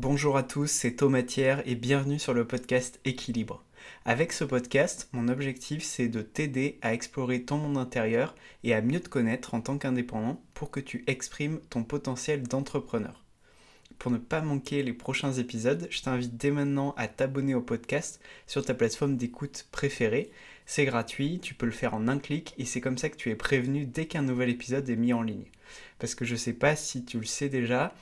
Bonjour à tous, c'est Thomas Thiers et bienvenue sur le podcast Équilibre. Avec ce podcast, mon objectif c'est de t'aider à explorer ton monde intérieur et à mieux te connaître en tant qu'indépendant pour que tu exprimes ton potentiel d'entrepreneur. Pour ne pas manquer les prochains épisodes, je t'invite dès maintenant à t'abonner au podcast sur ta plateforme d'écoute préférée. C'est gratuit, tu peux le faire en un clic et c'est comme ça que tu es prévenu dès qu'un nouvel épisode est mis en ligne. Parce que je sais pas si tu le sais déjà,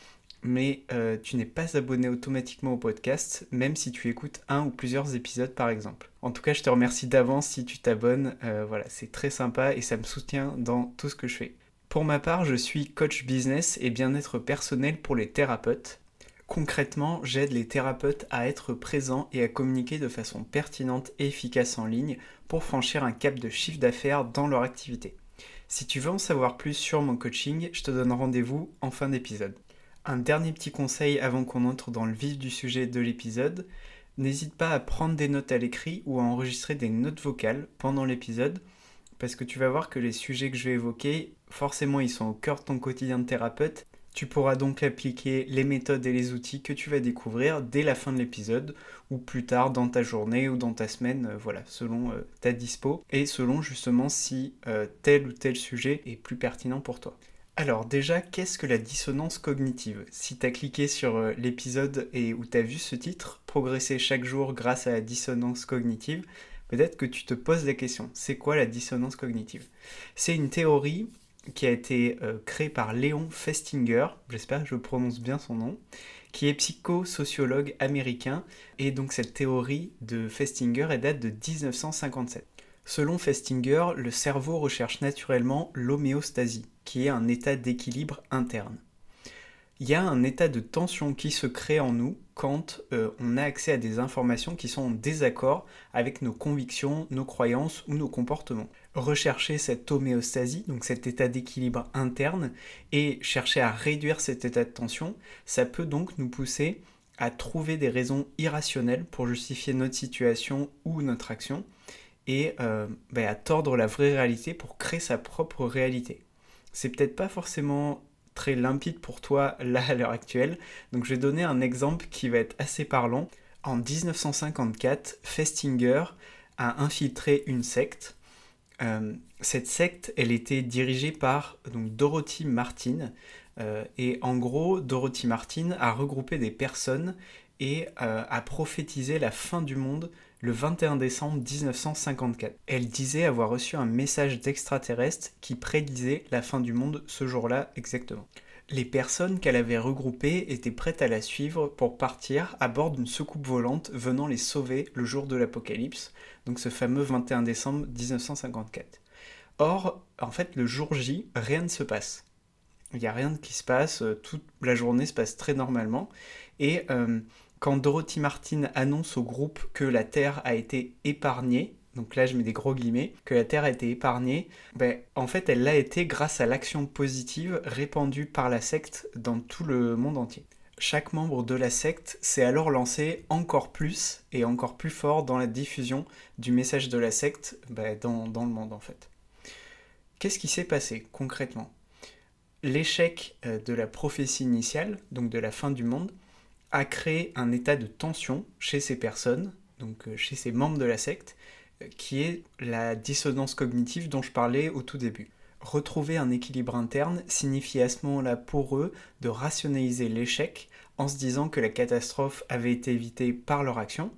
mais euh, tu n'es pas abonné automatiquement au podcast, même si tu écoutes un ou plusieurs épisodes par exemple. En tout cas, je te remercie d'avance si tu t'abonnes, euh, voilà, c'est très sympa et ça me soutient dans tout ce que je fais. Pour ma part, je suis coach business et bien-être personnel pour les thérapeutes. Concrètement, j'aide les thérapeutes à être présents et à communiquer de façon pertinente et efficace en ligne pour franchir un cap de chiffre d'affaires dans leur activité. Si tu veux en savoir plus sur mon coaching, je te donne rendez-vous en fin d'épisode. Un dernier petit conseil avant qu'on entre dans le vif du sujet de l'épisode, n'hésite pas à prendre des notes à l'écrit ou à enregistrer des notes vocales pendant l'épisode, parce que tu vas voir que les sujets que je vais évoquer, forcément ils sont au cœur de ton quotidien de thérapeute. Tu pourras donc appliquer les méthodes et les outils que tu vas découvrir dès la fin de l'épisode ou plus tard dans ta journée ou dans ta semaine, euh, voilà, selon euh, ta dispo et selon justement si euh, tel ou tel sujet est plus pertinent pour toi. Alors déjà, qu'est-ce que la dissonance cognitive? Si tu as cliqué sur euh, l'épisode et où tu as vu ce titre, Progresser chaque jour grâce à la dissonance cognitive, peut-être que tu te poses la question, c'est quoi la dissonance cognitive? C'est une théorie qui a été euh, créée par Léon Festinger, j'espère que je prononce bien son nom, qui est psychosociologue américain, et donc cette théorie de Festinger elle date de 1957. Selon Festinger, le cerveau recherche naturellement l'homéostasie, qui est un état d'équilibre interne. Il y a un état de tension qui se crée en nous quand euh, on a accès à des informations qui sont en désaccord avec nos convictions, nos croyances ou nos comportements. Rechercher cette homéostasie, donc cet état d'équilibre interne, et chercher à réduire cet état de tension, ça peut donc nous pousser à trouver des raisons irrationnelles pour justifier notre situation ou notre action, et euh, ben, à tordre la vraie réalité pour créer sa propre réalité c'est peut-être pas forcément très limpide pour toi là à l'heure actuelle. Donc je vais donner un exemple qui va être assez parlant. En 1954, Festinger a infiltré une secte. Euh, cette secte, elle était dirigée par donc, Dorothy Martin. Euh, et en gros, Dorothy Martin a regroupé des personnes et a prophétisé la fin du monde le 21 décembre 1954. Elle disait avoir reçu un message d'extraterrestre qui prédisait la fin du monde ce jour-là exactement. Les personnes qu'elle avait regroupées étaient prêtes à la suivre pour partir à bord d'une soucoupe volante venant les sauver le jour de l'apocalypse, donc ce fameux 21 décembre 1954. Or, en fait, le jour J, rien ne se passe. Il n'y a rien qui se passe, euh, toute la journée se passe très normalement, et euh, quand Dorothy Martin annonce au groupe que la Terre a été épargnée, donc là je mets des gros guillemets, que la Terre a été épargnée, ben, en fait elle l'a été grâce à l'action positive répandue par la secte dans tout le monde entier. Chaque membre de la secte s'est alors lancé encore plus et encore plus fort dans la diffusion du message de la secte ben, dans, dans le monde en fait. Qu'est-ce qui s'est passé concrètement? L'échec euh, de la prophétie initiale, donc de la fin du monde, a créé un état de tension chez ces personnes, donc euh, chez ces membres de la secte, euh, qui est la dissonance cognitive dont je parlais au tout début. Retrouver un équilibre interne signifiait à ce moment-là pour eux de rationaliser l'échec en se disant que la catastrophe avait été évitée par leur action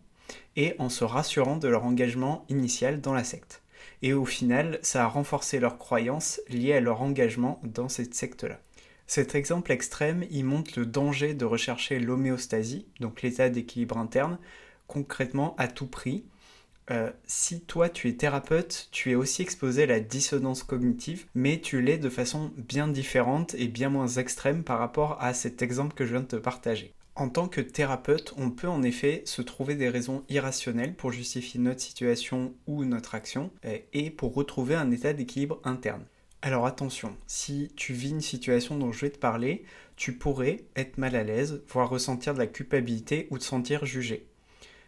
et en se rassurant de leur engagement initial dans la secte. Et au final, ça a renforcé leur croyance liée à leur engagement dans cette secte-là. Cet exemple extrême, il montre le danger de rechercher l'homéostasie, donc l'état d'équilibre interne, concrètement à tout prix. Euh, si toi tu es thérapeute, tu es aussi exposé à la dissonance cognitive, mais tu l'es de façon bien différente et bien moins extrême par rapport à cet exemple que je viens de te partager. En tant que thérapeute, on peut en effet se trouver des raisons irrationnelles pour justifier notre situation ou notre action euh, et pour retrouver un état d'équilibre interne. Alors attention, si tu vis une situation dont je vais te parler, tu pourrais être mal à l'aise, voire ressentir de la culpabilité ou te sentir jugé.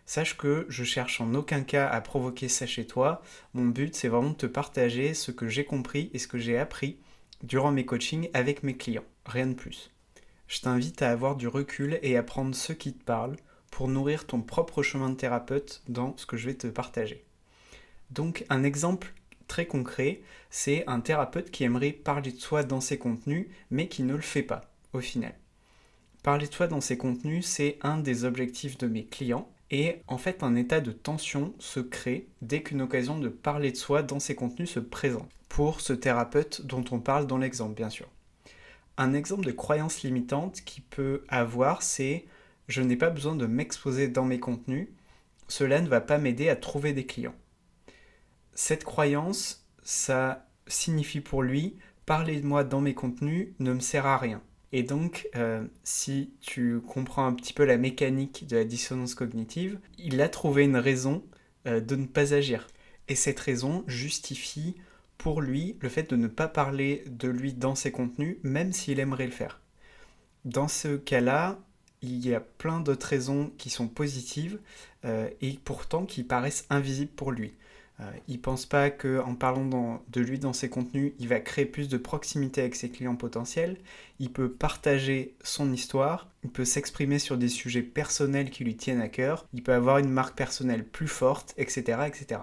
Sache que je cherche en aucun cas à provoquer ça chez toi. Mon but, c'est vraiment de te partager ce que j'ai compris et ce que j'ai appris durant mes coachings avec mes clients. Rien de plus. je t'invite à avoir du recul et à prendre ceux qui te parlent pour nourrir ton propre chemin de thérapeute dans ce que je vais te partager. Donc un exemple très concret, c'est un thérapeute qui aimerait parler de soi dans ses contenus, mais qui ne le fait pas au final. Parler de soi dans ses contenus, c'est un des objectifs de mes clients. Et en fait, un état de tension se crée dès qu'une occasion de parler de soi dans ses contenus se présente. Pour ce thérapeute dont on parle dans l'exemple, bien sûr. Un exemple de croyance limitante qui peut avoir, c'est je n'ai pas besoin de m'exposer dans mes contenus, cela ne va pas m'aider à trouver des clients. Cette croyance, ça signifie pour lui, parler de moi dans mes contenus ne me sert à rien. Et donc, euh, si tu comprends un petit peu la mécanique de la dissonance cognitive, il a trouvé une raison euh, de ne pas agir. Et cette raison justifie pour lui le fait de ne pas parler de lui dans ses contenus, même s'il aimerait le faire. Dans ce cas-là, il y a plein d'autres raisons qui sont positives euh, et pourtant qui paraissent invisibles pour lui. Euh, il ne pense pas qu'en parlant de lui dans ses contenus, il va créer plus de proximité avec ses clients potentiels, il peut partager son histoire, il peut s'exprimer sur des sujets personnels qui lui tiennent à cœur, il peut avoir une marque personnelle plus forte, etc. etc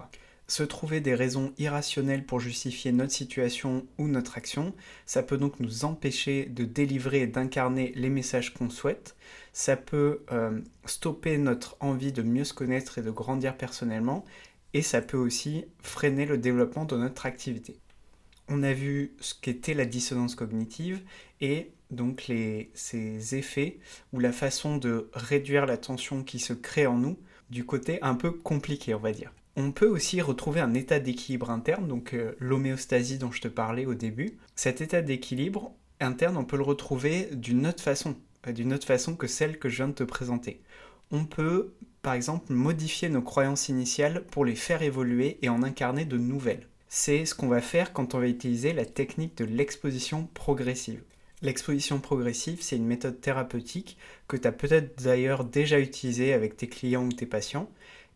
se trouver des raisons irrationnelles pour justifier notre situation ou notre action. Ça peut donc nous empêcher de délivrer et d'incarner les messages qu'on souhaite. Ça peut euh, stopper notre envie de mieux se connaître et de grandir personnellement. Et ça peut aussi freiner le développement de notre activité. On a vu ce qu'était la dissonance cognitive et donc les, ces effets ou la façon de réduire la tension qui se crée en nous du côté un peu compliqué, on va dire. On peut aussi retrouver un état d'équilibre interne, donc euh, l'homéostasie dont je te parlais au début. Cet état d'équilibre interne, on peut le retrouver d'une autre façon, d'une autre façon que celle que je viens de te présenter. On peut, par exemple, modifier nos croyances initiales pour les faire évoluer et en incarner de nouvelles. C'est ce qu'on va faire quand on va utiliser la technique de l'exposition progressive. L'exposition progressive, c'est une méthode thérapeutique que tu as peut-être d'ailleurs déjà utilisée avec tes clients ou tes patients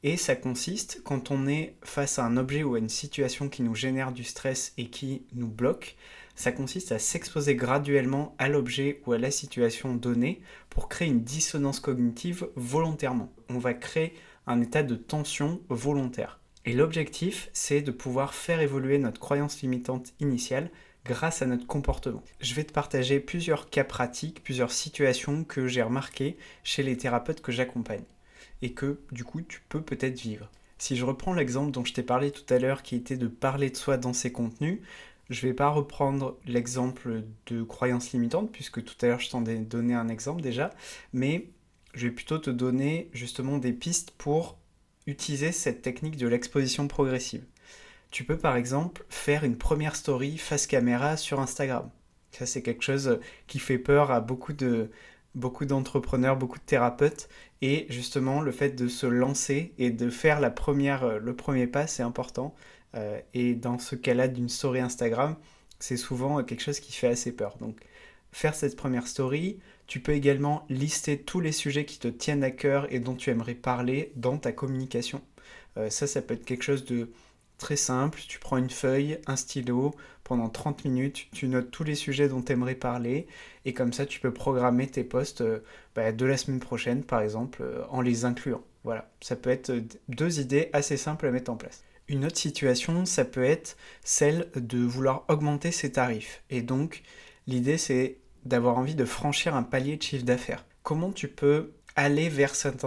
et ça consiste, quand on est face à un objet ou à une situation qui nous génère du stress et qui nous bloque, ça consiste à s'exposer graduellement à l'objet ou à la situation donnée pour créer une dissonance cognitive volontairement. On va créer un état de tension volontaire. Et l'objectif, c'est de pouvoir faire évoluer notre croyance limitante initiale grâce à notre comportement. Je vais te partager plusieurs cas pratiques, plusieurs situations que j'ai remarquées chez les thérapeutes que j'accompagne et que du coup tu peux peut-être vivre. Si je reprends l'exemple dont je t'ai parlé tout à l'heure qui était de parler de soi dans ses contenus, je ne vais pas reprendre l'exemple de croyance limitante puisque tout à l'heure je t'en ai donné un exemple déjà, mais je vais plutôt te donner justement des pistes pour utiliser cette technique de l'exposition progressive. Tu peux par exemple faire une première story face caméra sur Instagram. Ça c'est quelque chose qui fait peur à beaucoup de, beaucoup d'entrepreneurs, beaucoup de thérapeutes. Et justement, le fait de se lancer et de faire la première, le premier pas, c'est important. Euh, et dans ce cas-là, d'une story Instagram, c'est souvent quelque chose qui fait assez peur. Donc, faire cette première story, tu peux également lister tous les sujets qui te tiennent à cœur et dont tu aimerais parler dans ta communication. Euh, ça, ça peut être quelque chose de très simple. Tu prends une feuille, un stylo, pendant 30 minutes, tu notes tous les sujets dont tu aimerais parler, et comme ça, tu peux programmer tes posts euh, bah, de la semaine prochaine, par exemple, euh, en les incluant. Voilà, ça peut être deux idées assez simples à mettre en place. Une autre situation, ça peut être celle de vouloir augmenter ses tarifs. Et donc, l'idée, c'est d'avoir envie de franchir un palier de chiffre d'affaires. Comment tu peux aller vers cette,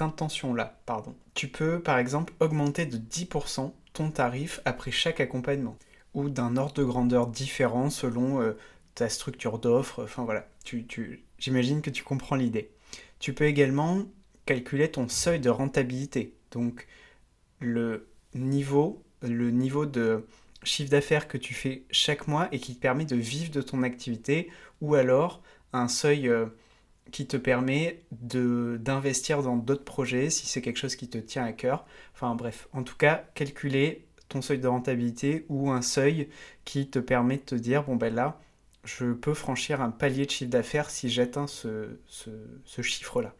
intention-là pardon? Tu peux, par exemple, augmenter de 10% ton tarif après chaque accompagnement ou d'un ordre de grandeur différent selon euh, ta structure d'offre. Enfin voilà, tu, j'imagine que tu comprends l'idée. Tu peux également calculer ton seuil de rentabilité. Donc le niveau, le niveau de chiffre d'affaires que tu fais chaque mois et qui te permet de vivre de ton activité ou alors un seuil euh, qui te permet d'investir dans d'autres projets si c'est quelque chose qui te tient à cœur. Enfin bref, en tout cas, calculer ton seuil de rentabilité ou un seuil qui te permet de te dire bon ben là, je peux franchir un palier de chiffre d'affaires si j'atteins ce, ce, chiffre-là.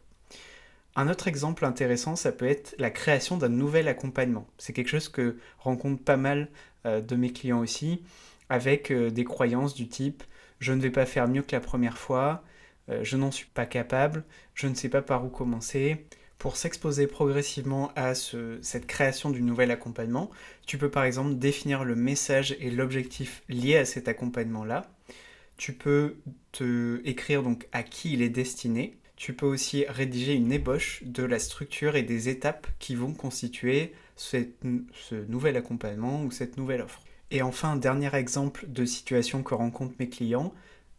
Un autre exemple intéressant, ça peut être la création d'un nouvel accompagnement. C'est quelque chose que rencontre pas mal euh, de mes clients aussi, avec euh, des croyances du type je ne vais pas faire mieux que la première fois, euh, je n'en suis pas capable, je ne sais pas par où commencer. Pour s'exposer progressivement à cette création du nouvel accompagnement, tu peux par exemple définir le message et l'objectif liés à cet accompagnement-là. Tu peux te écrire donc à qui il est destiné. Tu peux aussi rédiger une ébauche de la structure et des étapes qui vont constituer ce nouvel accompagnement ou cette nouvelle offre. Et enfin, un dernier exemple de situation que rencontrent mes clients,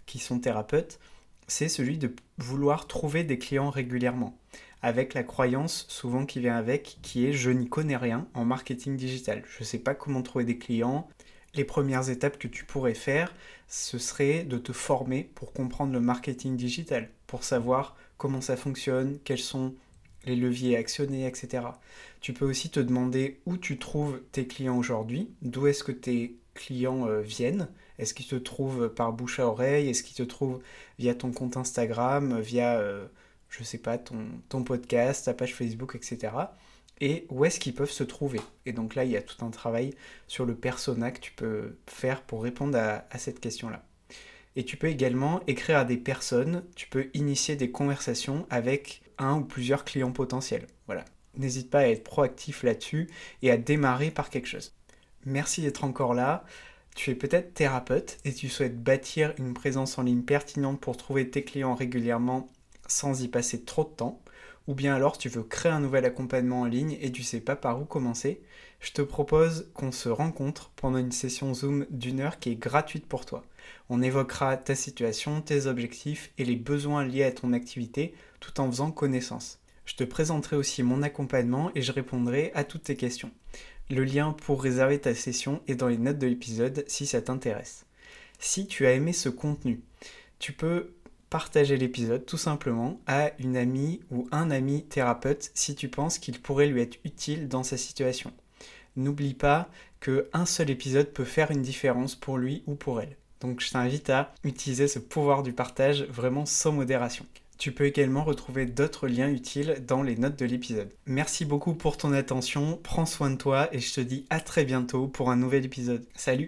qui sont thérapeutes, c'est celui de vouloir trouver des clients régulièrement, avec la croyance souvent qui vient avec, qui est je n'y connais rien en marketing digital. Je ne sais pas comment trouver des clients. Les premières étapes que tu pourrais faire, ce serait de te former pour comprendre le marketing digital, pour savoir comment ça fonctionne, quels sont les leviers actionnés, etc. Tu peux aussi te demander où tu trouves tes clients aujourd'hui, d'où est-ce que tes clients euh, viennent, est-ce qu'ils te trouvent par bouche à oreille, est-ce qu'ils te trouvent via ton compte Instagram, via, euh, je sais pas, ton, podcast, ta page Facebook, etc. Et où est-ce qu'ils peuvent se trouver? Et donc là, il y a tout un travail sur le persona que tu peux faire pour répondre à, à cette question-là. Et tu peux également écrire à des personnes, tu peux initier des conversations avec un ou plusieurs clients potentiels. Voilà. N'hésite pas à être proactif là-dessus et à démarrer par quelque chose. Merci d'être encore là. Tu es peut-être thérapeute et tu souhaites bâtir une présence en ligne pertinente pour trouver tes clients régulièrement sans y passer trop de temps. Ou bien alors tu veux créer un nouvel accompagnement en ligne et tu sais pas par où commencer. Je te propose qu'on se rencontre pendant une session Zoom d'une heure qui est gratuite pour toi. On évoquera ta situation, tes objectifs et les besoins liés à ton activité tout en faisant connaissance. Je te présenterai aussi mon accompagnement et je répondrai à toutes tes questions. Le lien pour réserver ta session est dans les notes de l'épisode si ça t'intéresse. Si tu as aimé ce contenu, tu peux partager l'épisode tout simplement à une amie ou un ami thérapeute si tu penses qu'il pourrait lui être utile dans sa situation. N'oublie pas que un seul épisode peut faire une différence pour lui ou pour elle. Donc je t'invite à utiliser ce pouvoir du partage vraiment sans modération. Tu peux également retrouver d'autres liens utiles dans les notes de l'épisode. Merci beaucoup pour ton attention, prends soin de toi et je te dis à très bientôt pour un nouvel épisode. Salut